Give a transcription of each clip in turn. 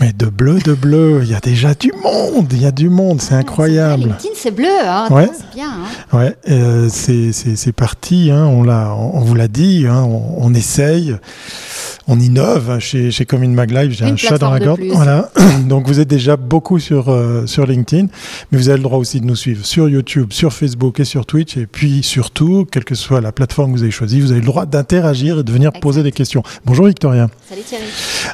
Mais de bleu, de bleu, il y a déjà du monde, il y a du monde, c'est incroyable. LinkedIn, c'est bleu, hein, Ouais. c'est bien. hein. Ouais, euh, c'est parti, hein, on, l'a, on vous l'a dit, hein, on, on essaye, on innove. hein, Chez, chez Commune Mag Live, j'ai un chat dans la gorge. Voilà. Donc vous êtes déjà beaucoup sur, euh, sur LinkedIn, mais vous avez le droit aussi de nous suivre sur YouTube, sur Facebook et sur Twitch. Et puis surtout, quelle que soit la plateforme que vous avez choisie, vous avez le droit d'interagir et de venir poser des questions. Bonjour Victoria. Salut Thierry.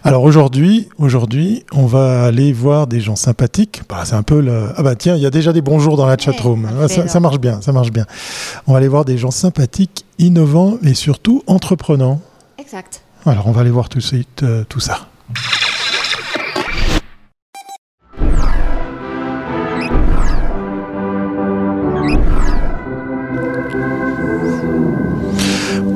Alors aujourd'hui, aujourd'hui, on va aller voir des gens sympathiques. Bah, c'est un peu le... Ah bah tiens, il y a déjà des bonjours dans la chatroom. parfait, Ah, ça, ça marche bien, ça marche bien. On va aller voir des gens sympathiques, innovants et surtout entreprenants. Exact. Alors on va aller voir tout de suite euh, tout ça.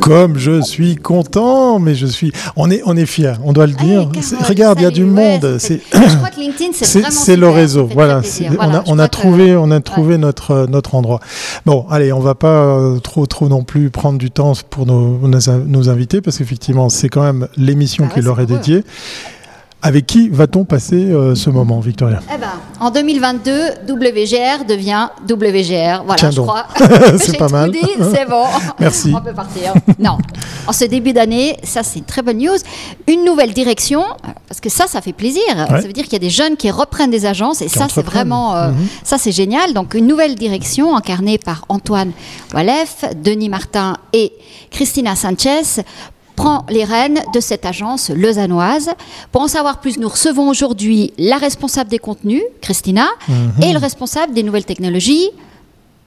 Comme je suis content, mais je suis, on est, on est fier, on doit le dire. Carole, C'est- Regarde, il y a du ouais, monde. C'est, Je crois que LinkedIn, c'est c'est, vraiment c'est le réseau. Voilà, on a, on a que- trouvé, on a trouvé notre, notre endroit. Bon, allez, on va pas euh, trop, trop non plus prendre du temps pour nos, nos, nos invités parce qu'effectivement, c'est quand même l'émission Bah qui leur est eux. Avec qui va-t-on passer euh, ce moment, Victoria? Eh ben, en 2022, WGR devient WGR. Voilà, Tiens je donc. crois. C'est pas mal. c'est bon. Merci. On peut partir. Non. En ce début d'année, ça c'est une très bonne news. Une nouvelle direction, parce que ça, ça fait plaisir. Ouais. Ça veut dire qu'il y a des jeunes qui reprennent des agences et Qui ça, c'est vraiment, euh, Mhm. ça c'est génial. Donc une nouvelle direction incarnée par Antoine Walef, Denis Martin et Christina Sanchez prend les rênes de cette agence lausannoise. Pour en savoir plus, nous recevons aujourd'hui la responsable des contenus, Christina, Mhm. et le responsable des nouvelles technologies.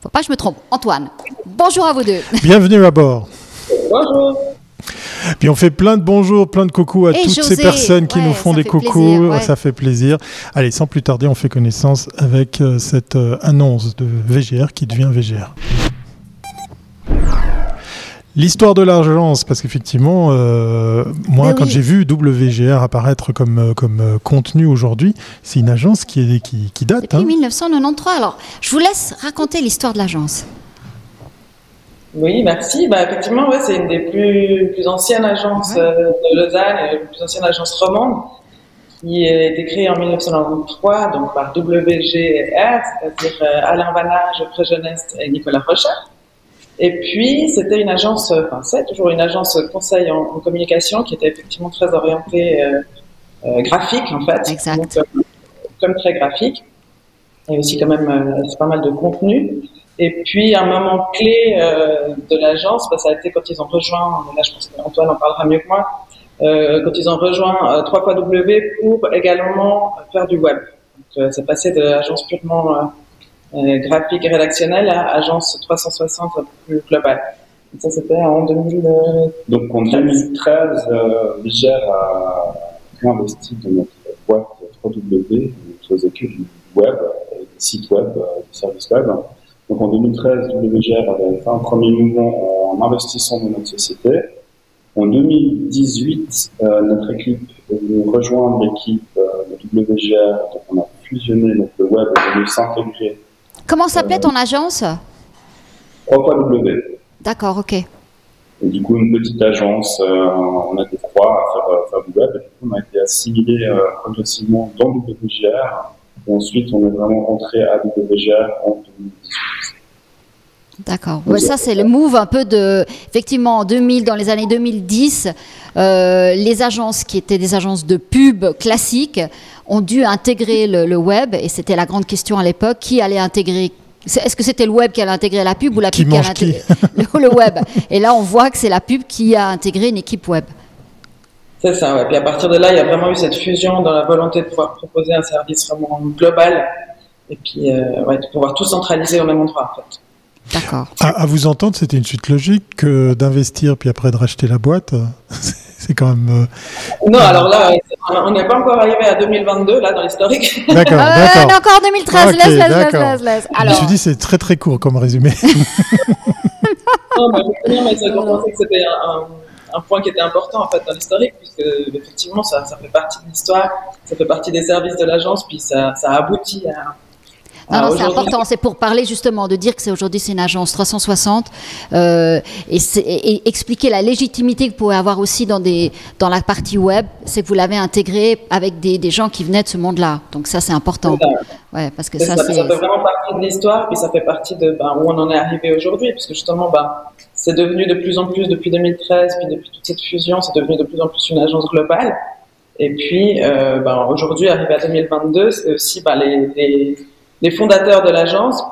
Faut pas que je me trompe, Antoine. Bonjour à vous deux. Bienvenue à bord. Bonjour. Puis on fait plein de bonjours, plein de coucous à Et toutes José, ces personnes qui ouais, nous font des plaisir, ouais. Ça fait plaisir. Allez, sans plus tarder, on fait connaissance avec euh, cette euh, annonce de VGR qui devient VGR. L'histoire de l'agence, parce qu'effectivement, euh, moi, Mais quand oui. j'ai vu WGR apparaître comme, euh, comme euh, contenu aujourd'hui, c'est une agence qui, est, qui, qui date. Depuis hein. 1993. Alors, je vous laisse raconter l'histoire de l'agence. Oui, merci. Bah, effectivement, ouais, c'est une des plus, plus anciennes agences Ouais. euh, de Lausanne, la plus ancienne agence romande, qui a été créée en 1993 donc par WGR, c'est-à-dire euh, Alain Vanage, Geoffrey Jeunesse et Nicolas Rocher. Et puis, c'était une agence, euh, enfin, c'est toujours une agence conseil en, en communication qui était effectivement très orientée euh, euh, graphique, en fait. Exact. Donc, euh, comme très graphique. Et aussi quand même c'est pas mal de contenu. Et puis, un moment clé de l'agence, bah, ça a été quand ils ont rejoint, là je pense qu'Antoine en parlera mieux que moi, quand ils ont rejoint euh, 3 W pour également faire du web. Donc, c'est passé de l'agence purement graphique et rédactionnelle à agence 360 un peu plus globale. Et ça, c'était en 2000. euh, Donc en 2013, euh, Vigère a investi dans notre boîte 3W, qui faisait que du web, et des sites web, euh, des services web. Donc en 2013, WGR avait fait un premier mouvement en investissant dans notre société. En 2018, euh, notre équipe est venue rejoindre l'équipe euh, de WGR, donc on a fusionné, donc le web est venu s'intégrer Comment s'appelait ton agence 3W. D'accord, ok. Et du coup, une petite agence, euh, on a été trois à faire, euh, faire du web, et du coup, on a été assimilé euh, progressivement dans WGR. Et ensuite, on est vraiment rentré à WGR en 2018. D'accord. Ouais, ça, c'est le move un peu de. Effectivement, en 2000, dans les années 2010, euh, les agences qui étaient des agences de pub classiques ont dû intégrer le, le web. Et c'était la grande question à l'époque qui allait intégrer. Est-ce que c'était le web qui allait intégrer la pub ou la Qui pub qui allait mange qui intégrer le, le web? Et là, on voit que c'est la pub qui a intégré une équipe web. C'est ça, ouais. Puis à partir de là, il y a vraiment eu cette fusion dans la volonté de pouvoir proposer un service vraiment global et puis euh, ouais, de pouvoir tout centraliser au même endroit, en fait. D'accord. À, à vous entendre, c'était une suite logique que d'investir puis après de racheter la boîte. C'est quand même. euh, Non, alors là, on n'est pas encore arrivé à 2022, là, dans l'historique. D'accord, Euh, d'accord. mais encore 2013, Ok, laisse, laisse, laisse, d'accord. laisse, laisse. Je me Alors, suis dit, c'est très très court comme résumé. non, mais effectivement, mais on pensait que c'était un, un- un point qui était important, en fait, dans l'historique, puisque, effectivement, ça, ça fait partie de l'histoire, ça fait partie des services de l'agence, puis ça, ça aboutit à, Non, non, c'est important. C'est pour parler justement de dire que c'est aujourd'hui c'est une agence 360 euh, et, et, expliquer la légitimité que vous pouvez avoir aussi dans des dans la partie web, c'est que vous l'avez intégré avec des, des, gens qui venaient de ce monde-là. Donc ça c'est important. Ouais, parce que ça, ça, fait vraiment partie de l'histoire et ça fait partie de ben, où on en est arrivé aujourd'hui, parce que justement, ben, c'est devenu de plus en plus depuis 2013, puis depuis toute cette fusion, c'est devenu de plus en plus une agence globale. Et puis euh, ben, aujourd'hui, arrivé à 2022, c'est aussi ben, les, les les fondateurs de l'agence,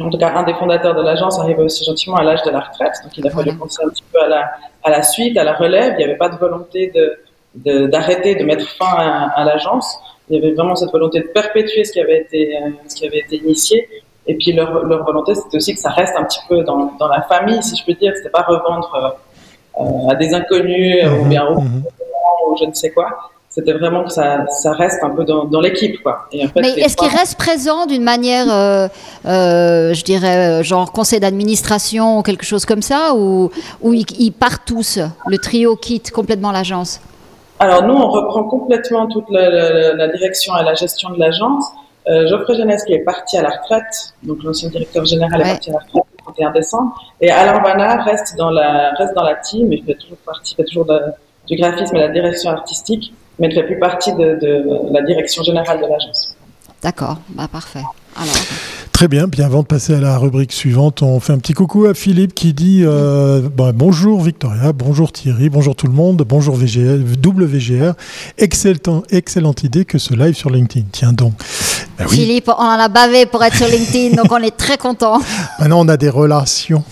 en tout cas un des fondateurs de l'agence arrivait aussi gentiment à l'âge de la retraite, donc il a fallu penser un petit peu à la, à la suite, à la relève. Il n'y avait pas de volonté de, d'arrêter, de, mettre fin à, l'agence. Il y avait vraiment cette volonté de perpétuer ce qui avait été, euh, ce qui avait été initié. Et puis leur, leur volonté, c'était aussi que ça reste un petit peu dans, dans la famille, si je peux dire. C'était pas revendre euh, à des inconnus ou bien au, mmh. ou je ne sais quoi c'était vraiment que ça, ça, reste un peu dans, dans l'équipe. Quoi. Et en fait, Mais est-ce qu'il reste présent d'une manière, euh, euh, je dirais, euh, genre conseil d'administration ou quelque chose comme ça, ou, ou ils, partent tous, le trio quitte complètement l'agence? Alors nous, on reprend complètement toute la, la, direction et la gestion de l'agence. Euh, Geoffrey Jeunesse qui est parti à la retraite, donc l'ancien directeur général est parti à la retraite le 31 décembre, et Alain Vanna reste dans la, reste dans la team, il fait toujours partie, fait toujours du graphisme et la direction artistique mais ne fait plus partie de, la direction générale de l'agence. D'accord, bah parfait. Très bien, bien avant de passer à la rubrique suivante, on fait un petit coucou à Philippe qui dit euh, bah, bonjour Victoria, bonjour Thierry, bonjour tout le monde, bonjour VGR, WGR, excellent, excellente idée que ce live sur LinkedIn. Tiens donc. Ben Philippe, on en a bavé pour être sur LinkedIn, donc on est très content. Maintenant on a des relations.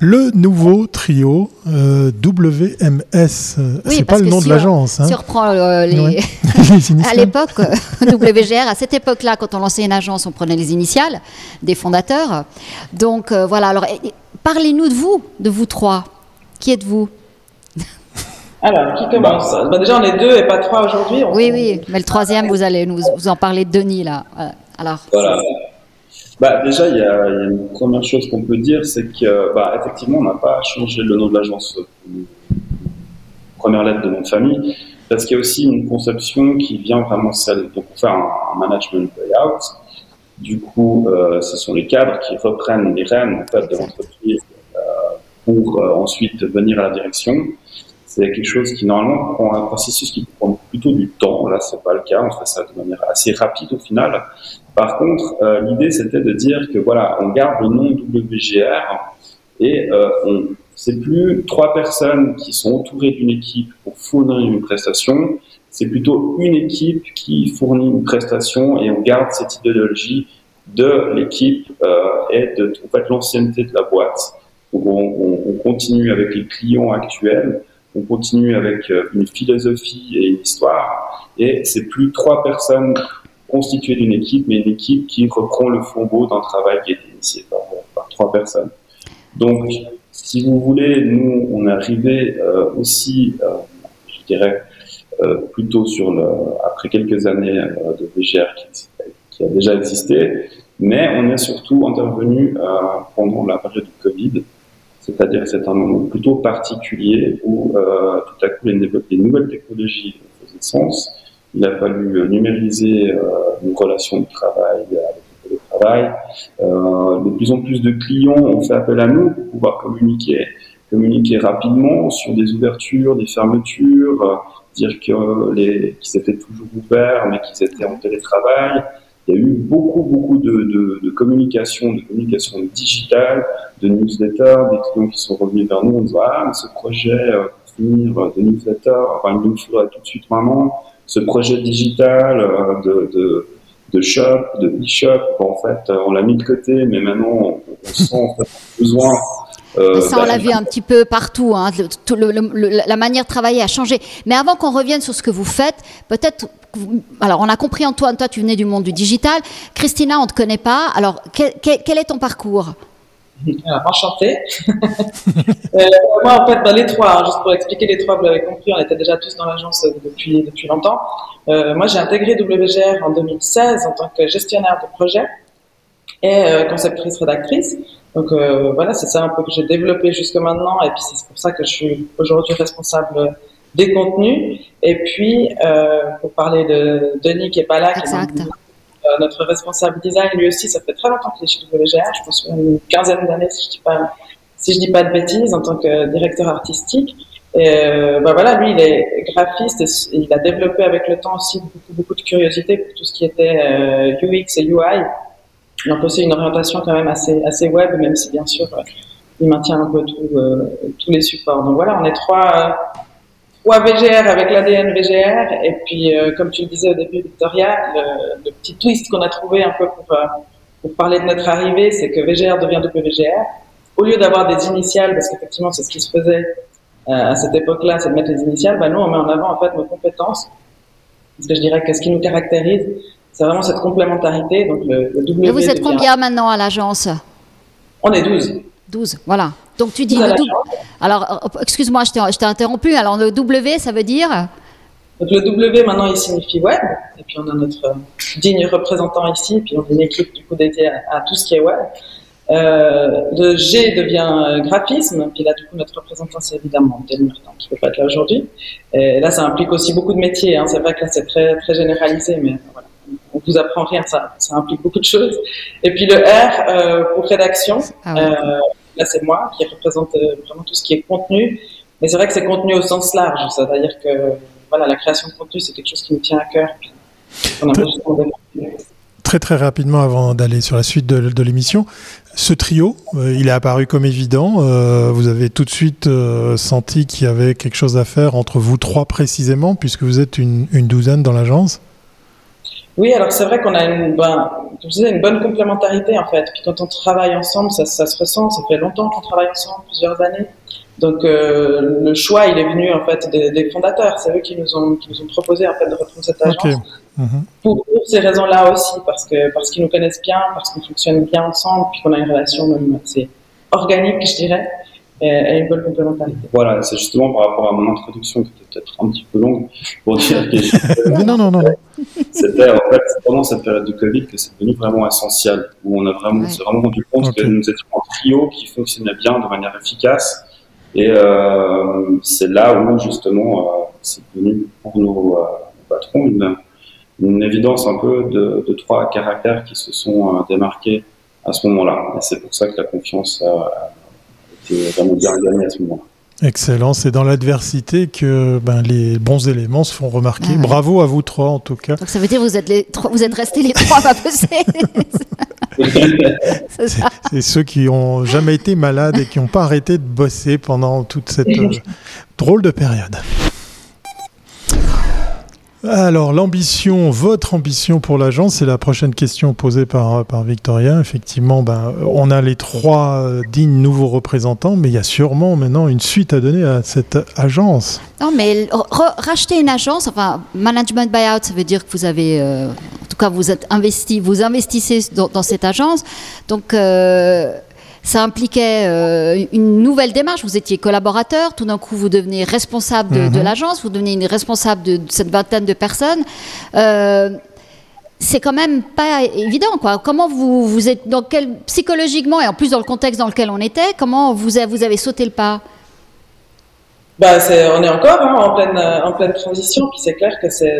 Le nouveau trio euh, WMS, euh, c'est pas le nom de l'agence. Hein. Si on reprend euh, les... à l'époque, WGR, à cette époque-là, quand on lançait une agence, on prenait les initiales des fondateurs. Donc voilà, alors parlez-nous de vous, de vous trois. Qui êtes-vous alors, qui commence? Bah, Déjà, on est deux et pas trois aujourd'hui. Oui, oui, mais le troisième, vous allez nous vous en parler de Denis, là. Alors. Voilà. Bah, déjà, il y, a, une première chose qu'on peut dire, c'est que, bah, effectivement, on n'a pas changé le nom de l'agence première lettre de nom de famille, parce qu'il y a aussi une conception qui vient vraiment celle, donc faire un, management layout. Du coup, euh, ce sont les cadres qui reprennent les rênes en fait, de l'entreprise euh, pour euh, ensuite venir à la direction. C'est quelque chose qui normalement prend un processus qui prend plutôt du temps. Là, c'est pas le cas. On fait ça de manière assez rapide au final. Par contre, euh, l'idée c'était de dire que voilà, on garde le nom WGR et euh, on c'est plus trois personnes qui sont entourées d'une équipe pour fournir une prestation, c'est plutôt une équipe qui fournit une prestation et on garde cette idéologie de l'équipe euh, et de en fait l'ancienneté de la boîte. Donc on, on, continue avec les clients actuels, on continue avec euh, une philosophie et une histoire, et c'est plus trois personnes constitué d'une équipe, mais une équipe qui reprend le flambeau d'un travail qui a été initié par, trois personnes. Donc, si vous voulez, nous, on est arrivé euh, aussi, euh, je dirais, euh, plutôt sur après quelques années de VGR qui, a déjà existé, mais on est surtout intervenu pendant la période du Covid, c'est-à-dire que c'est un moment plutôt particulier où tout à coup les, les nouvelles technologies faisaient sens il a fallu euh, numériser euh, nos relations de travail avec le travail. Euh, de plus en plus de clients ont fait appel à nous pour pouvoir communiquer, communiquer rapidement sur des ouvertures, des fermetures, dire que les, qu'ils étaient toujours ouverts, mais qu'ils étaient en télétravail. Il y a eu beaucoup, beaucoup de, de, de communication, de communication digitale, de newsletters, des clients qui sont revenus vers nous en disant ah mais ce projet euh, finir de newsletter, enfin il nous faudrait tout de suite maintenant ce projet digital euh, de, de, de shop, de e-shop, en fait, on l'a mis de côté, mais maintenant, on, sent en fait, besoin euh, ça, on l'a vu un petit peu partout. Hein, la manière de travailler a changé. Mais avant qu'on revienne sur ce que vous faites, peut-être. Alors, on a compris, Antoine, toi, tu venais du monde du digital. Christina, on ne te connaît pas. Alors, quel, est ton parcours? Alors, enchanté. euh, moi, en fait, dans les trois, hein, juste pour expliquer les trois, vous l'avez compris, on était déjà tous dans l'agence depuis, depuis longtemps. Euh, moi, j'ai intégré WGR en 2016 en tant que gestionnaire de projet et euh, conceptrice rédactrice. Donc euh, voilà, c'est ça un peu que j'ai développé jusque maintenant et puis c'est pour ça que je suis aujourd'hui responsable des contenus. Et puis, euh, pour parler de Denis qui est pas là, qui est notre responsable design, lui aussi, ça fait très longtemps qu'il est chez WGR, je pense une quinzaine d'années, si je dis pas, si je dis pas de bêtises, en tant que directeur artistique. Et euh, bah voilà, lui, il est graphiste et il a développé avec le temps aussi beaucoup, beaucoup de curiosité pour tout ce qui était euh, UX et UI. Donc aussi une orientation quand même assez, assez web, même si bien sûr euh, il maintient un peu tout, euh, tous les supports. Donc voilà, on est trois, trois VGR avec l'ADN VGR. Et puis, comme tu le disais au début, Victoria, le, le petit twist qu'on a trouvé un peu pour, pour parler de notre arrivée, c'est que VGR devient WGR. Au lieu d'avoir des initiales, parce qu'effectivement c'est ce qui se faisait euh, à cette époque-là, c'est de mettre les initiales, bah nous, on met en avant en fait nos compétences. Parce que je dirais que ce qui nous caractérise, c'est vraiment cette complémentarité. Donc le, le W Et vous êtes combien maintenant à l'agence? On est 12. 12, voilà. Donc tu dis le W. Alors, euh, excuse-moi, je t'ai interrompu. Alors le W, ça veut dire Donc le W maintenant, il signifie web. Et puis on a notre digne représentant ici. Et puis on a une équipe du coup dédiée à, à tout ce qui est web. Euh, le G devient graphisme, puis là, du coup, notre représentant, c'est évidemment Denis qui ne peut pas être là aujourd'hui. Et là, ça implique aussi beaucoup de métiers. Hein. C'est vrai que là, c'est très, très généralisé, mais voilà. On vous apprend rien, ça, ça implique beaucoup de choses. Et puis le R euh, pour rédaction, ah ouais. euh, là, c'est moi qui représente euh, vraiment tout ce qui est contenu. Mais c'est vrai que c'est contenu au sens large, c'est-à-dire que voilà, la création de contenu, c'est quelque chose qui me tient à cœur. Puis on a très très rapidement avant d'aller sur la suite de, de l'émission. Ce trio, il est apparu comme évident. Vous avez tout de suite senti qu'il y avait quelque chose à faire entre vous trois précisément, puisque vous êtes une, une douzaine dans l'agence. Oui, alors c'est vrai qu'on a une, ben, je disais, une bonne complémentarité en fait. Puis quand on travaille ensemble, ça, ça se ressent. Ça fait longtemps qu'on travaille ensemble, plusieurs années. Donc euh, le choix, il est venu en fait des, des fondateurs. C'est eux qui nous ont qui nous ont proposé en fait de reprendre cette agence. Okay. Pour, pour, ces raisons-là aussi, parce que parce qu'ils nous connaissent bien, parce qu'on fonctionne bien ensemble, puis qu'on a une relation même assez organique, je dirais, et, et une bonne complémentarité. Voilà, c'est justement par rapport à mon introduction qui était peut-être un petit peu longue pour dire que non non non non. C'était en fait pendant cette période de Covid que c'est devenu vraiment essentiel, où on a vraiment ouais. s'est vraiment rendu compte okay. que nous étions un trio qui fonctionnait bien de manière efficace et euh, c'est là où justement euh, c'est devenu pour nos euh, patrons une, une, évidence un peu de, de, trois caractères qui se sont euh, démarqués à ce moment-là. Et c'est pour ça que la confiance a vraiment bien à ce moment-là. Excellent, c'est dans l'adversité que ben, les bons éléments se font remarquer. Ah. Bravo à vous trois en tout cas. Donc ça veut dire que vous êtes, les trois, vous êtes restés les trois à bosser. c'est ceux qui ont jamais été malades et qui n'ont pas arrêté de bosser pendant toute cette euh, drôle de période. Alors, l'ambition, votre ambition pour l'agence, c'est la prochaine question posée par, par Victoria. Effectivement, ben, on a les trois dignes nouveaux représentants, mais il y a sûrement maintenant une suite à donner à cette agence. Non, mais racheter une agence, enfin, management buyout, ça veut dire que vous avez, euh, en tout cas, vous investi, vous investissez dans, dans cette agence. Donc, euh, ça impliquait euh, une nouvelle démarche. Vous étiez collaborateur, tout d'un coup vous devenez responsable de, mm -hmm. de l'agence, vous devenez une responsable de, de, cette vingtaine de personnes. Euh, c'est quand même pas évident, quoi. Comment vous, vous êtes dans quel psychologiquement et en plus dans le contexte dans lequel on était, comment vous avez, vous avez sauté le pas? Bah, est, on est encore hein, en, pleine, en pleine transition, puis c'est clair que c'est,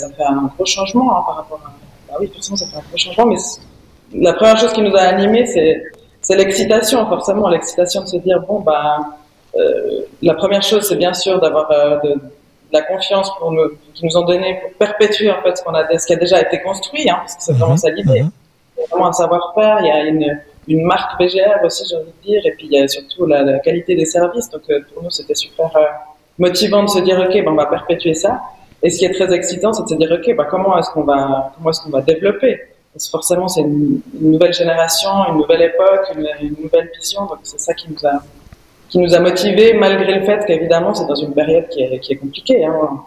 ça fait un gros changement hein, par rapport à. Bah oui, forcément, ça fait un gros changement, mais la première chose qui nous a animés, c'est c'est l'excitation, forcément, l'excitation de se dire bon bah euh, la première chose c'est bien sûr d'avoir euh, de, de, la confiance pour nous, qui nous ont donné pour perpétuer en fait ce qu'on a ce qui a déjà été construit, hein, parce que c'est vraiment -hmm. ça l'idée. -hmm. Il y a vraiment un savoir-faire, il y a une, une marque BGR aussi, j'ai envie de dire, et puis il y a surtout la, la qualité des services. Donc euh, pour nous c'était super euh, motivant de se dire ok, ben, on va perpétuer ça. Et ce qui est très excitant, c'est de se dire ok, ben, comment est-ce qu'on va comment est-ce qu'on va développer? Parce que forcément, c'est une, une, nouvelle génération, une nouvelle époque, une, une nouvelle vision. Donc, c'est ça qui nous a, qui nous a motivés, malgré le fait qu'évidemment, c'est dans une période qui est, qui est compliquée. Hein.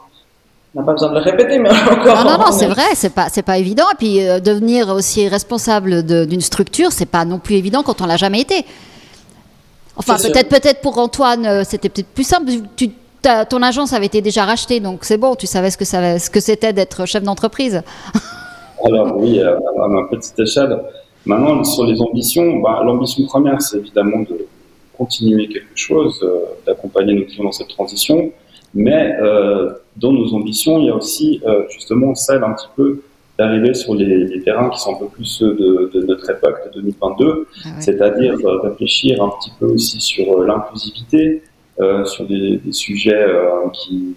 On n'a pas besoin de le répéter, mais encore. Non, non, non, c'est vrai, c'est pas, c'est pas évident. Et puis, euh, devenir aussi responsable d'une structure, c'est pas non plus évident quand on l'a jamais été. Enfin, peut-être, peut-être pour Antoine, euh, c'était peut-être plus simple. Tu, ton agence avait été déjà rachetée, donc c'est bon, tu savais ce que, ça, ce que c'était d'être chef d'entreprise. Alors oui, à, à, ma petite échelle. Maintenant, sur les ambitions, bah, l'ambition première, c'est évidemment de continuer quelque chose, euh, d'accompagner nos clients dans cette transition. Mais euh, dans nos ambitions, il y a aussi euh, justement celle un petit peu d'arriver sur les, terrains qui sont un peu plus ceux de, notre époque, de 2022, ah c'est-à-dire réfléchir un petit peu aussi sur l'inclusivité, sur des, sujets qui,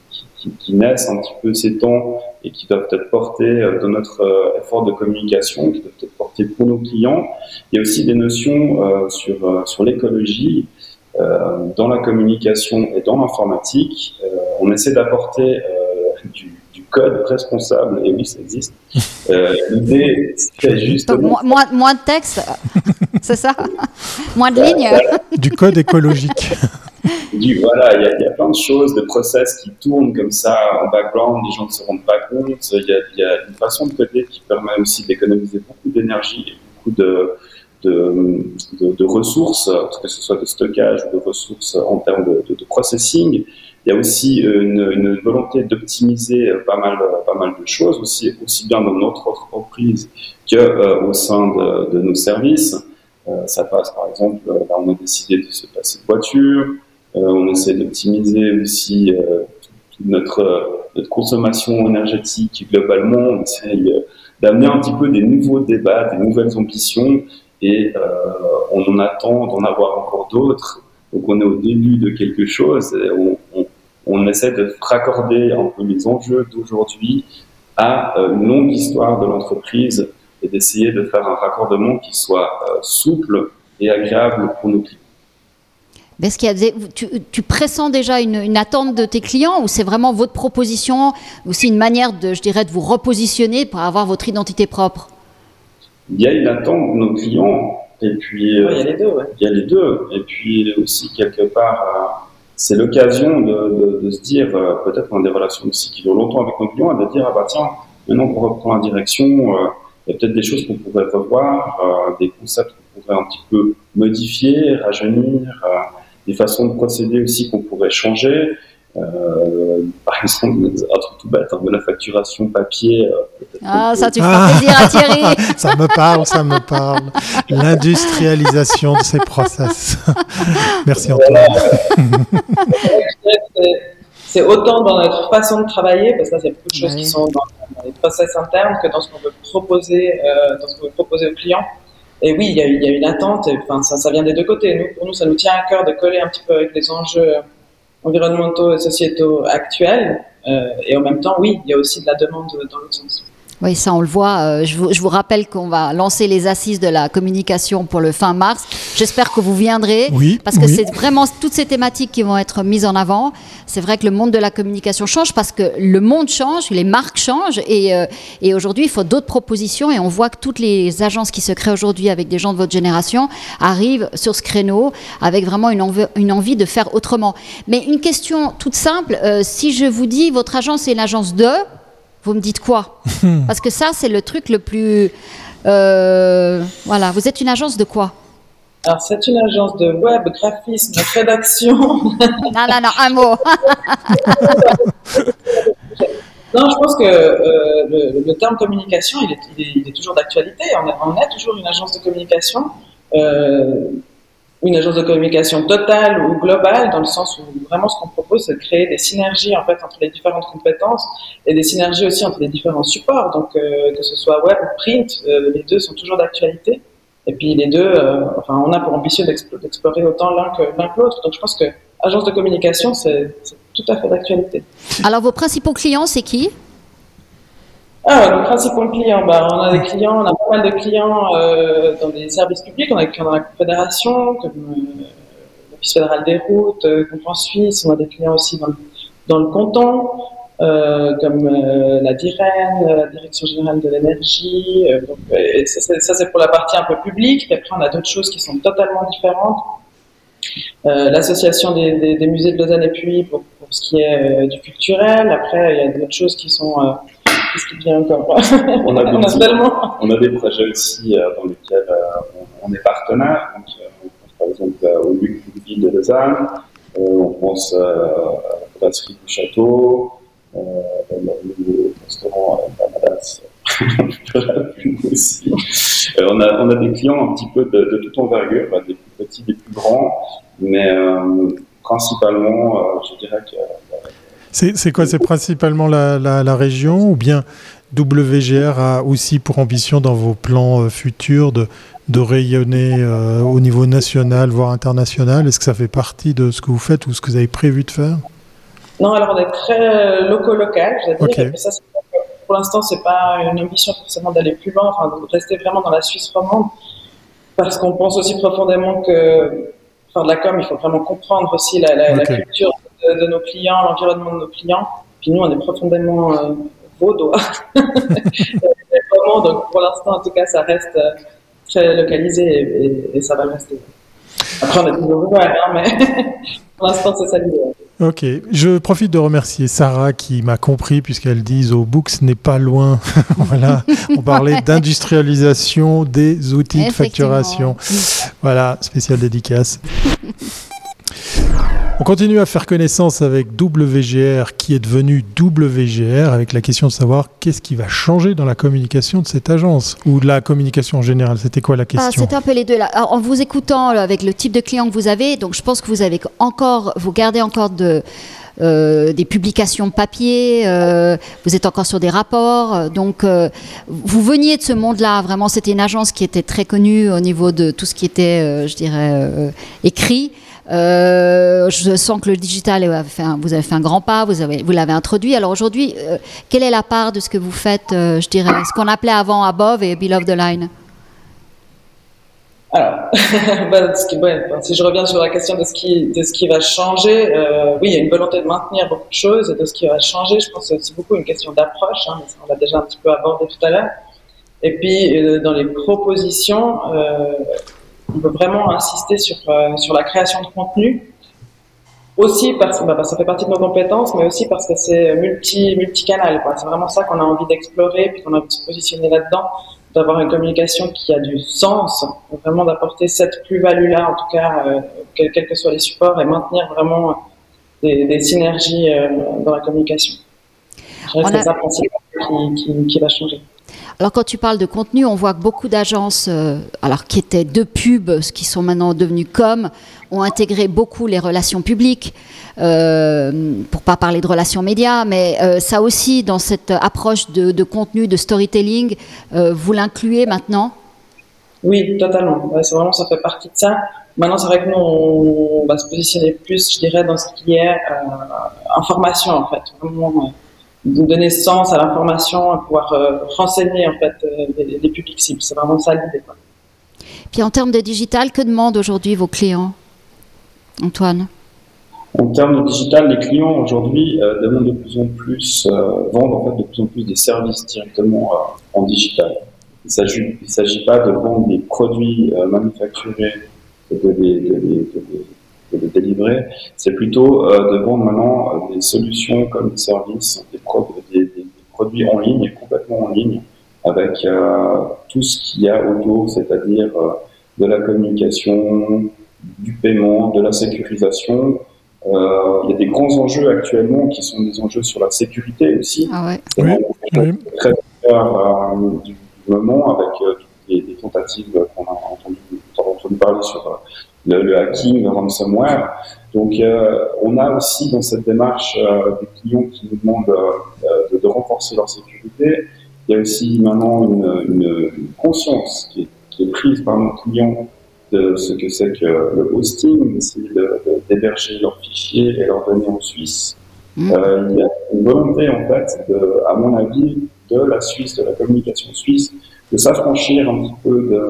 qui, naissent un petit peu ces temps et qui doivent être portés dans notre effort de communication, qui doivent être portés pour nos clients. Il y a aussi des notions sur, sur l'écologie euh, dans la communication et dans l'informatique, euh, on essaie d'apporter euh, du, code responsable, et oui, ça existe. L'idée, c'est justement... moins, moins de texte, c'est ça? Moins de lignes? Du code écologique. Du, voilà, il y, a plein de choses, de process qui tournent comme ça en background, les gens ne se rendent pas compte. Il y, a une façon de coder qui permet aussi d'économiser beaucoup d'énergie et beaucoup de, ressources, que ce soit de stockage ou de ressources en termes de, processing. Il y a aussi une, volonté d'optimiser pas mal, pas mal de choses, aussi, aussi bien dans notre entreprise que euh, au sein de, nos services. Euh, ça passe par exemple, là on a décidé de se passer de voiture, euh, on essaie d'optimiser aussi notre, notre consommation énergétique globalement, on essaye d'amener un petit peu des nouveaux débats, des nouvelles ambitions et euh, on en attend d'en avoir encore d'autres. Donc on est au début de quelque chose et on, on, essaie de raccorder un peu les enjeux d'aujourd'hui à euh, une longue histoire de l'entreprise et d'essayer de faire un raccordement qui soit euh, souple et agréable pour nos clients. Est-ce qu'il y a des, tu, tu, pressens déjà une, une, attente de tes clients ou c'est vraiment votre proposition, aussi une manière de, je dirais, de vous repositionner pour avoir votre identité propre? Il y a une attente de nos clients. Et puis, il y a les deux, ouais. Il y a les deux. Et puis aussi, quelque part, euh, c'est l'occasion de, de, de, se dire, euh, peut-être dans des relations aussi qui durent longtemps avec nos clients, de dire, ah bah tiens, maintenant qu'on reprend la direction, euh, il y a peut-être des choses qu'on pourrait revoir, des concepts qu'on pourrait un petit peu modifier, rajeunir, des façons de procéder aussi qu'on pourrait changer. Euh, par exemple, un truc tout bête, hein, de la facturation papier. Euh, ah, ça, tu feras plaisir à Thierry. ça me parle, ça me parle. L'industrialisation de ces process. Merci Antoine. c'est autant dans notre façon de travailler, parce que là, c'est beaucoup de choses qui sont dans, les process internes que dans ce qu'on veut proposer, euh, dans ce qu'on veut proposer aux clients. Et oui, il y a, une attente. Enfin, ça, ça vient des deux côtés. Nous, pour nous, ça nous tient à cœur de coller un petit peu avec les enjeux environnementaux et sociétaux actuels. Euh, et en même temps, oui, il y a aussi de la demande dans l'autre sens. Oui, ça on le voit. Euh, je, vous, je, vous, rappelle qu'on va lancer les assises de la communication pour le fin mars. J'espère que vous viendrez. Oui, parce que c'est vraiment toutes ces thématiques qui vont être mises en avant. C'est vrai que le monde de la communication change parce que le monde change, les marques changent et, euh, et aujourd'hui il faut d'autres propositions et on voit que toutes les agences qui se créent aujourd'hui avec des gens de votre génération arrivent sur ce créneau avec vraiment une, envie, une envie de faire autrement. Mais une question toute simple, euh, si je vous dis votre agence est une agence de, vous me dites quoi Parce que ça, c'est le truc le plus... Euh, voilà, vous êtes une agence de quoi alors, c'est une agence de web, graphisme, rédaction. non, non, non, un mot. non, je pense que euh, le, terme communication, il est, il est, toujours d'actualité. On, on, est toujours une agence de communication. Euh, une agence de communication totale ou globale, dans le sens où vraiment ce qu'on propose, c'est de créer des synergies en fait entre les différentes compétences et des synergies aussi entre les différents supports. Donc euh, que ce soit web ou print, euh, les deux sont toujours d'actualité. Et puis les deux, euh, enfin, on a pour ambition d'explorer autant l'un que l'un que l'autre. Donc je pense que agence de communication, c'est tout à fait d'actualité. Alors vos principaux clients, c'est qui? Ah, nos principaux clients, bah, on a des clients, on a pas mal de clients euh, dans des services publics, on a des clients dans la Confédération, comme euh, l'Office fédéral des routes, euh, en Suisse, on a des clients aussi dans le, canton, euh, comme la DIREN, la Direction Générale de l'Énergie. Ça, c'est pour la partie un peu publique, puis après on a d'autres choses qui sont totalement différentes. L'association des, musées de Lausanne et Puy pour, pour ce qui est du culturel. Après, il y a d'autres choses qui sont Qu'est-ce qui vient encore on, a des, on a des projets aussi euh, dans lesquels euh, on, est partenaire. Donc, euh, on pense par exemple au Luc Ville de Lausanne, on pense à la brasserie du château, au restaurant Banadas. aussi. on, a, on a des clients un petit peu de, de toute envergure, des plus petits, des plus grands, mais principalement, je dirais que C'est quoi? C'est principalement la, la, région ou bien WGR a aussi pour ambition dans vos plans euh, futurs de, de rayonner euh, au niveau national, voire international? Est-ce que ça fait partie de ce que vous faites ou ce que vous avez prévu de faire? Non, alors on est très loco-local, je dire. Ça, pour l'instant, c'est pas une ambition forcément d'aller plus loin, enfin, de rester vraiment dans la Suisse romande, parce qu'on pense aussi profondément que, faire de la com, il faut vraiment comprendre aussi la, la, culture de, nos clients, l'environnement de nos clients. Puis nous, on est profondément euh, vaudois. donc pour l'instant, en tout cas, ça reste euh, très localisé et, ça va rester. Après, on est toujours ouvert, hein, mais pour l'instant, c'est ça l'idée. Ok, je profite de remercier Sarah qui m'a compris puisqu'elle dit au Books n'est pas loin. voilà, on parlait d'industrialisation des outils de facturation. Voilà, spécial dédicace. On continue à faire connaissance avec WGR qui est devenu WGR avec la question de savoir qu'est-ce qui va changer dans la communication de cette agence ou de la communication en général. C'était quoi la ah, question C'était un peu les deux. Là. en vous écoutant avec le type de client que vous avez, donc je pense que vous avez encore, vous gardez encore de euh, des publications papier, euh, vous êtes encore sur des rapports. Donc, euh, vous veniez de ce monde-là. Vraiment, c'était une agence qui était très connue au niveau de tout ce qui était, je dirais, écrit. Euh, je sens que le digital, vous avez fait un grand pas, vous, avez, vous l'avez introduit. Alors aujourd'hui, euh, quelle est la part de ce que vous faites, euh, je dirais, ce qu'on appelait avant Above et Below the Line? Alors, bah, si je reviens sur la question de ce qui, de ce qui va changer, oui, il y a une volonté de maintenir beaucoup de choses et de ce qui va changer. Je pense que c'est aussi beaucoup une question d'approche. Hein, on l'a déjà un petit peu abordé tout à l'heure. Et puis, dans les propositions, on veut vraiment insister sur, euh, sur la création de contenu. Aussi parce que bah, ça fait partie de nos compétences, mais aussi parce que c'est multi, multicanal. C'est vraiment ça qu'on a envie d'explorer, puis qu'on a envie de se positionner là-dedans, d'avoir une communication qui a du sens, vraiment d'apporter cette plus-value-là, en tout cas, euh, quels que soient les supports, et maintenir vraiment des, des synergies euh, dans la communication. Je reste ça principalement qui, qui, qui va changer. Alors quand tu parles de contenu, on voit que beaucoup d'agences, euh, alors qui étaient de pub, ce qui sont maintenant devenus com, ont intégré beaucoup les relations publiques, euh, pour pas parler de relations médias, mais euh, ça aussi dans cette approche de, contenu, de storytelling, euh, vous l'incluez maintenant? Oui, totalement. c'est vraiment ça fait partie de ça. Maintenant, c'est vrai que nous, on va se positionner plus, je dirais, dans ce qui est information en fait, donner sens à l'information, à pouvoir euh, renseigner en fait euh, les, publics cibles. C'est vraiment ça l'idée. Puis en termes de digital, que demandent aujourd'hui vos clients, Antoine? En termes de digital, les clients aujourd'hui euh, demandent de plus en plus, vendent en fait de plus en plus des services directement en digital. Il ne s'agit pas de vendre des produits manufacturés, de de de délivrer, c'est plutôt euh, de vendre maintenant euh, des solutions comme des services, des, produits en ligne, complètement en ligne, avec euh, tout ce qu'il y a autour, c'est-à-dire de la communication, du paiement, de la sécurisation. il y a des grands enjeux actuellement qui sont des enjeux sur la sécurité aussi. Ah ouais. oui, Très du moment avec les, tentatives qu'on a entendu, entendu parler sur le, hacking, le ransomware. Donc, euh, on a aussi dans cette démarche euh, des clients qui nous demandent euh, de, renforcer leur sécurité. Il y a aussi maintenant une, conscience qui est, prise par nos clients de ce que c'est que le hosting, d'essayer d'héberger leurs fichiers et leurs données en Suisse. Mmh. il y a une volonté, en fait, de, à mon avis, de la Suisse, de la communication suisse, de s'affranchir un petit peu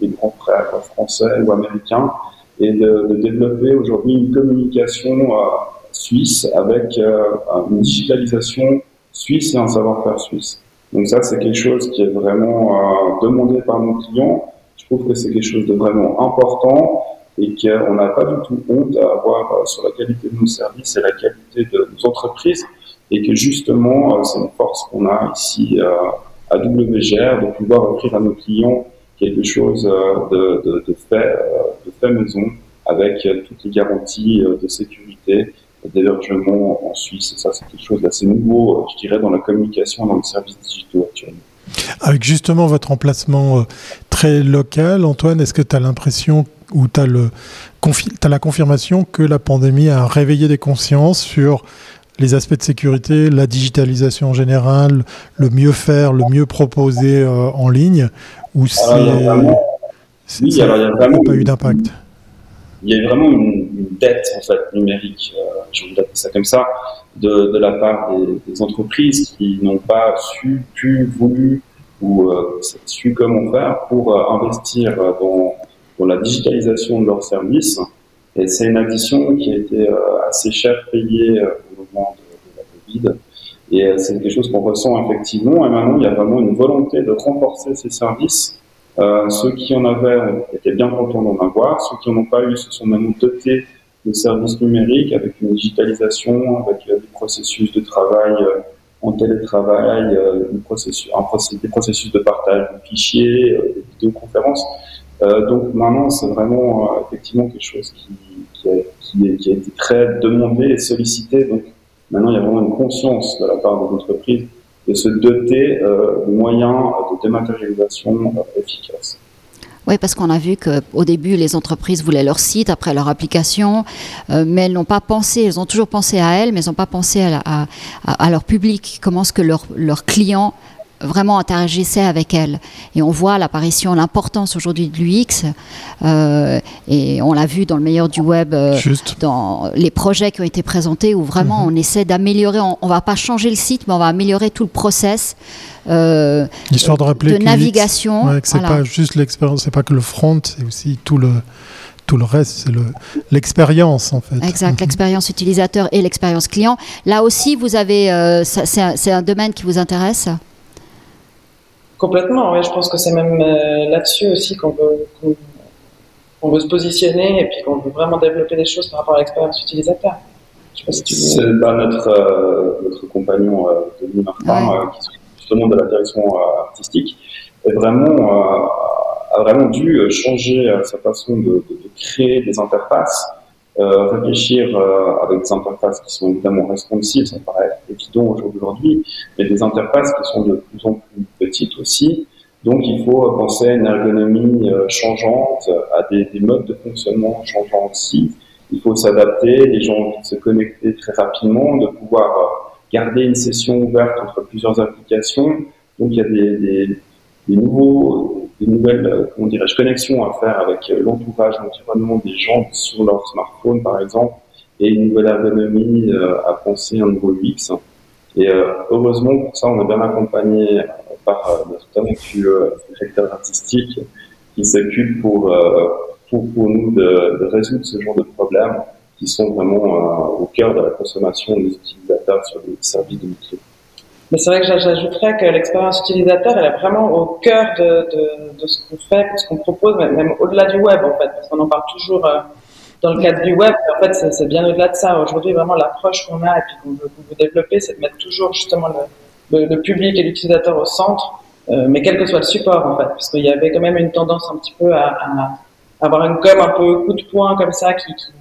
des grands frères français ou américains et de, de développer aujourd'hui une communication euh, suisse avec euh, une digitalisation suisse et un savoir-faire suisse. Donc ça, c'est quelque chose qui est vraiment euh, demandé par nos clients. Je trouve que c'est quelque chose de vraiment important et qu'on n'a pas du tout honte à avoir sur la qualité de nos services et la qualité de nos entreprises et que justement, c'est une force qu'on a ici à WGR de pouvoir offrir à nos clients quelque chose euh, de, fait, euh, de fait maison avec euh, toutes les garanties de sécurité d'hébergement en Suisse. Et ça, c'est quelque chose d'assez nouveau, je dirais, dans la communication, dans les services digitaux actuellement. Avec justement votre emplacement très local, Antoine, est-ce que tu as l'impression ou tu as, as, la confirmation que la pandémie a réveillé des consciences sur les aspects de sécurité, la digitalisation en général, le mieux faire, le mieux proposer en ligne, ou c'est oui, ça n'a pas eu d'impact Il y a vraiment une, dette en fait numérique, euh, je vais ça comme ça, de, de la part des, entreprises qui n'ont pas su, pu, voulu ou euh, su comment faire pour euh, investir dans, dans, la digitalisation de leurs services. Et c'est une addition qui a été assez cher payée au moment de, de la Covid. Et c'est quelque chose qu'on ressent effectivement. Et maintenant, il y a vraiment une volonté de renforcer ces services euh, ceux qui en avaient étaient bien contents d'en avoir. Ceux qui n'en ont pas eu se sont maintenant dotés de services numériques avec une digitalisation, avec euh, des processus de travail euh, en télétravail, des, processus, des processus de partage de fichiers, de vidéoconférences. donc maintenant, c'est vraiment effectivement quelque chose qui, qui, a, qui, a, été très demandé et sollicité. Maintenant, il y a vraiment une conscience de la part des entreprises de se doter euh, de moyens de dématérialisation euh, efficaces. Oui, parce qu'on a vu qu'au début, les entreprises voulaient leur site, après leur application, euh, mais elles n'ont pas pensé, elles ont toujours pensé à elles, mais elles n'ont pas pensé à, leur public, comment est-ce que leurs leur clients vraiment interagissait avec elle. Et on voit l'apparition, l'importance aujourd'hui de l'UX. Euh, et on l'a vu dans le meilleur du web, euh, dans les projets qui ont été présentés, où vraiment mhm. on essaie d'améliorer. On, ne va pas changer le site, mais on va améliorer tout le process. Euh, Histoire de rappeler de navigation. Ouais, c'est pas juste l'expérience, c'est pas que le front, c'est aussi tout le tout le reste, c'est l'expérience en fait. Exact, mhm. l'expérience utilisateur et l'expérience client. Là aussi, vous avez, euh, c'est un, un, domaine qui vous intéresse? Complètement, oui. Je pense que c'est même euh, là-dessus aussi qu'on veut, qu'on veut se positionner et puis qu'on veut vraiment développer des choses par rapport à l'expérience utilisateur. c'est bah, notre, euh, notre compagnon euh, Denis Martin, euh, qui est justement de la direction artistique, est vraiment, a vraiment dû changer sa façon de, de, de créer des interfaces euh, réfléchir euh, avec des interfaces qui sont évidemment responsives, ça paraît évident aujourd'hui, mais des interfaces qui sont de plus en plus petites aussi. Donc il faut penser à une ergonomie euh, changeante, à des, des, modes de fonctionnement changeants aussi. Il faut s'adapter, les gens ont envie de se connecter très rapidement, de pouvoir garder une session ouverte entre plusieurs applications. Donc il y a des nouveaux des nouvelles, euh, comment dirais-je, connexions à faire avec euh, l'entourage, l'environnement des gens sur leur smartphone, par exemple, et une nouvelle ergonomie euh, à penser un nouveau UX. Et heureusement, pour ça, on est bien accompagné par notre directeur artistique qui s'occupe pour, pour, pour, nous de, de, résoudre ce genre de problèmes qui sont vraiment au cœur de la consommation des utilisateurs sur les services de métier. Mais c'est vrai que j'ajouterais que l'expérience utilisateur, elle est vraiment au cœur de, de, de ce qu'on fait, de ce qu'on propose, même, au-delà du web, en fait, parce qu'on en parle toujours euh, dans le cadre du web. En fait, c'est bien au-delà de ça. Aujourd'hui, vraiment, l'approche qu'on a et puis qu'on veut, veut, développer, c'est de mettre toujours justement le, le, public et l'utilisateur au centre, euh, mais quel que soit le support, en fait, parce qu'il y avait quand même une tendance un petit peu à, à avoir une com un peu coup de poing comme ça qui, qui,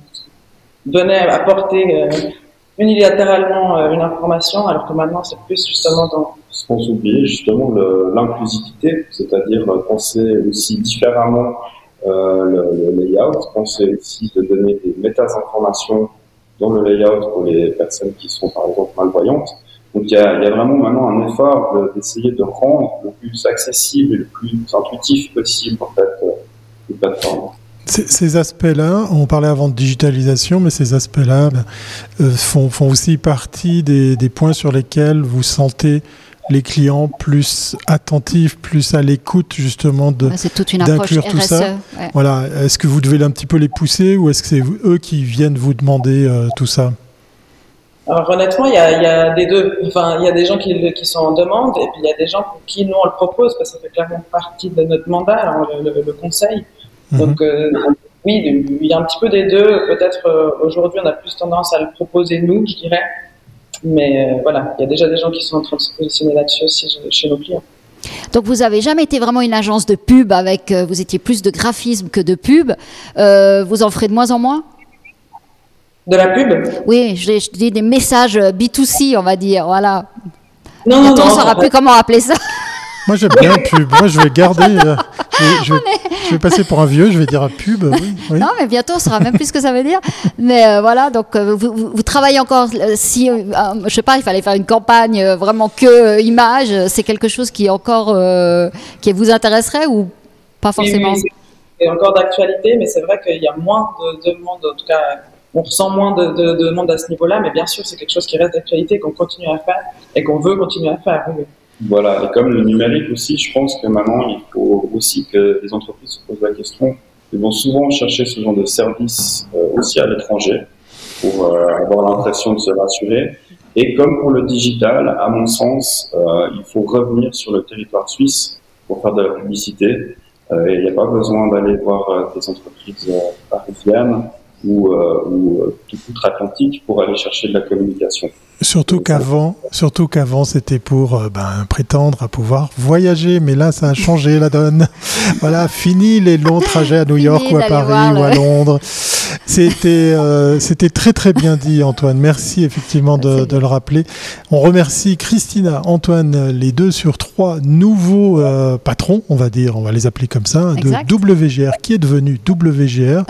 donnait, apporter euh, unilatéralement euh, une information, alors que maintenant c'est plus justement dans... Sans oublier justement l'inclusivité, c'est-à-dire euh, penser aussi différemment euh, le, le, layout, penser aussi de donner des méta-informations dans le layout pour les personnes qui sont par exemple malvoyantes. Donc il y a, y a vraiment maintenant un effort d'essayer de, rendre le plus accessible et le plus intuitif possible en fait euh, les plateformes. Ces, aspects-là, on parlait avant de digitalisation, mais ces aspects-là ben, euh, font, font, aussi partie des, des, points sur lesquels vous sentez les clients plus attentifs, plus à l'écoute justement de d'inclure tout ça. Ouais. Voilà. Est-ce que vous devez un petit peu les pousser ou est-ce que c'est eux qui viennent vous demander euh, tout ça? Alors honnêtement, il y a, y a, des deux. Enfin, il y a des gens qui, qui, sont en demande et puis il y a des gens pour qui nous on le propose parce que ça fait clairement partie de notre mandat, hein, le, le, le conseil. Mhm. Donc euh, oui, il y a un petit peu des deux. Peut-être euh, aujourd'hui, on a plus tendance à le proposer nous, je dirais. Mais euh, voilà, il y a déjà des gens qui sont en train de se positionner là-dessus aussi chez nos clients. Donc vous avez jamais été vraiment une agence de pub avec, vous étiez plus de graphisme que de pub. vous en ferez de moins en moins? De la pub? Oui, je, je dis des messages B2C, on va dire, voilà. Non, non, non. On ne saura plus comment appeler ça. Moi j'aime bien pub. Moi je vais garder, je, vais, je, vais, passer pour un vieux, je vais dire un pub. Oui, Non, mais bientôt, on saura même plus ce que ça veut dire. Mais euh, voilà, donc euh, vous, vous, travaillez encore. Euh, si, je sais pas, il fallait faire une campagne vraiment que image, c'est quelque chose qui encore qui vous intéresserait ou pas forcément oui, C'est encore d'actualité, mais c'est vrai qu'il y a moins de demandes, en tout cas on ressent moins de, de, demandes à ce niveau-là, mais bien sûr, c'est quelque chose qui reste d'actualité, qu'on continue à faire et qu'on veut continuer à faire. Voilà, et comme le numérique aussi, je pense que maintenant, il aussi que les entreprises se posent la question. Ils vont souvent chercher ce genre de service euh, aussi à l'étranger pour euh, avoir l'impression de se rassurer. Et comme pour le digital, à mon sens, euh, il faut revenir sur le territoire suisse pour faire de la publicité. il n'y a pas besoin d'aller voir des entreprises parisiennes ou, ou tout outre-Atlantique pour aller chercher de la communication. Surtout qu'avant, surtout qu'avant, c'était pour euh, ben, prétendre à pouvoir voyager, mais là, ça a changé la donne. voilà, fini les longs trajets à New York ou à Paris ou à Londres. C'était, euh, c'était très très bien dit, Antoine. Merci effectivement de, de, le rappeler. On remercie Christina, Antoine, les deux sur trois nouveaux euh, patrons, on va dire, on va les appeler comme ça, de WGR, qui est devenu WGR.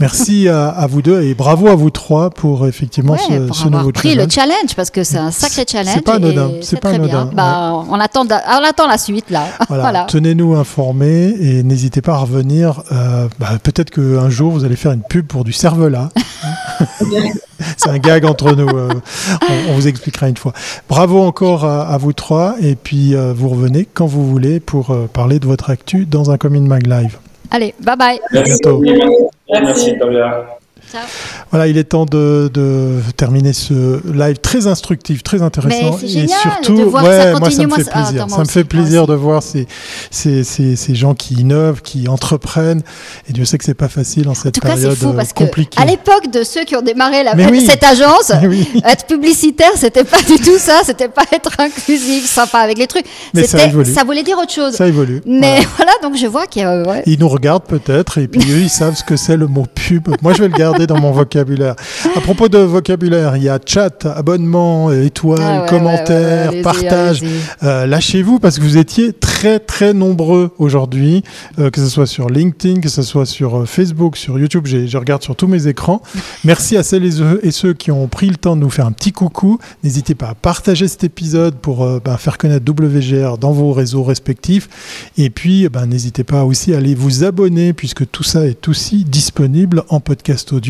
Merci à, à, vous deux et bravo à vous trois pour effectivement ce, pour ce nouveau le challenge parce que c'est un sacré challenge. C'est pas anodin. C'est pas anodin. Bah, on, attend, on attend la suite là. Voilà. Tenez-nous informés et n'hésitez pas à revenir. Euh, bah, peut-être qu'un jour vous allez faire une pub pour du cervelas. C'est un gag entre nous. Euh, on, vous expliquera une fois. Bravo encore à, vous trois. Et puis, euh, vous revenez quand vous voulez pour euh, parler de votre actu dans un Commune Mag Live. Allez, bye bye. À bientôt. Merci, voilà, il est temps de, terminer ce live très instructif, très intéressant. et surtout, de voir ouais, ça moi, ça me fait plaisir. ça me fait plaisir de voir ces, ces, ces, gens qui innovent, qui entreprennent. Et Dieu sait que c'est pas facile en cette période fou parce compliquée. Que à l'époque de ceux qui ont démarré la, cette agence, être publicitaire, c'était pas du tout ça. C'était pas être inclusif, sympa avec les trucs. Mais ça, évolue. ça voulait dire autre chose. Ça évolue. Mais voilà, donc je vois qu'ils Ils nous regardent peut-être et puis eux, ils savent ce que c'est le mot pub. Moi, je vais le garder dans mon vocabulaire. À propos de vocabulaire, il y a chat, abonnement, étoile, ah commentaire, partage. Euh, lâchez-vous parce que vous étiez très très nombreux aujourd'hui, euh, que ce soit sur LinkedIn, que ce soit sur euh, Facebook, sur YouTube. Je regarde sur tous mes écrans. Merci à celles et ceux qui ont pris le temps de nous faire un petit coucou. N'hésitez pas à partager cet épisode pour ben, faire connaître WGR dans vos réseaux respectifs. Et puis, ben, n'hésitez pas aussi à aller vous abonner puisque tout ça est aussi disponible en podcast audio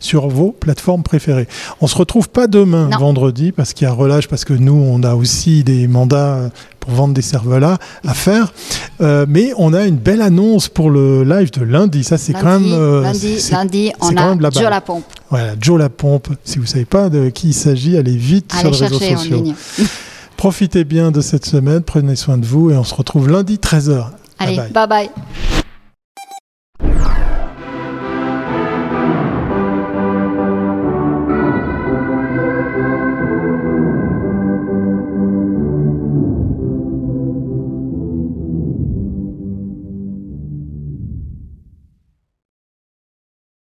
sur vos plateformes préférées. On se retrouve pas demain, vendredi, parce qu'il y a relâche, parce que nous, on a aussi des mandats pour vendre des cervelas à faire. Euh, mais on a une belle annonce pour le live de lundi. Ça, c'est quand même. Euh, lundi, lundi, on a Joe la pompe. Voilà, Joe la pompe. Si vous savez pas de qui il s'agit, allez vite sur les réseaux sociaux. Profitez bien de cette semaine, prenez soin de vous et on se retrouve lundi 13h. Allez, bye bye.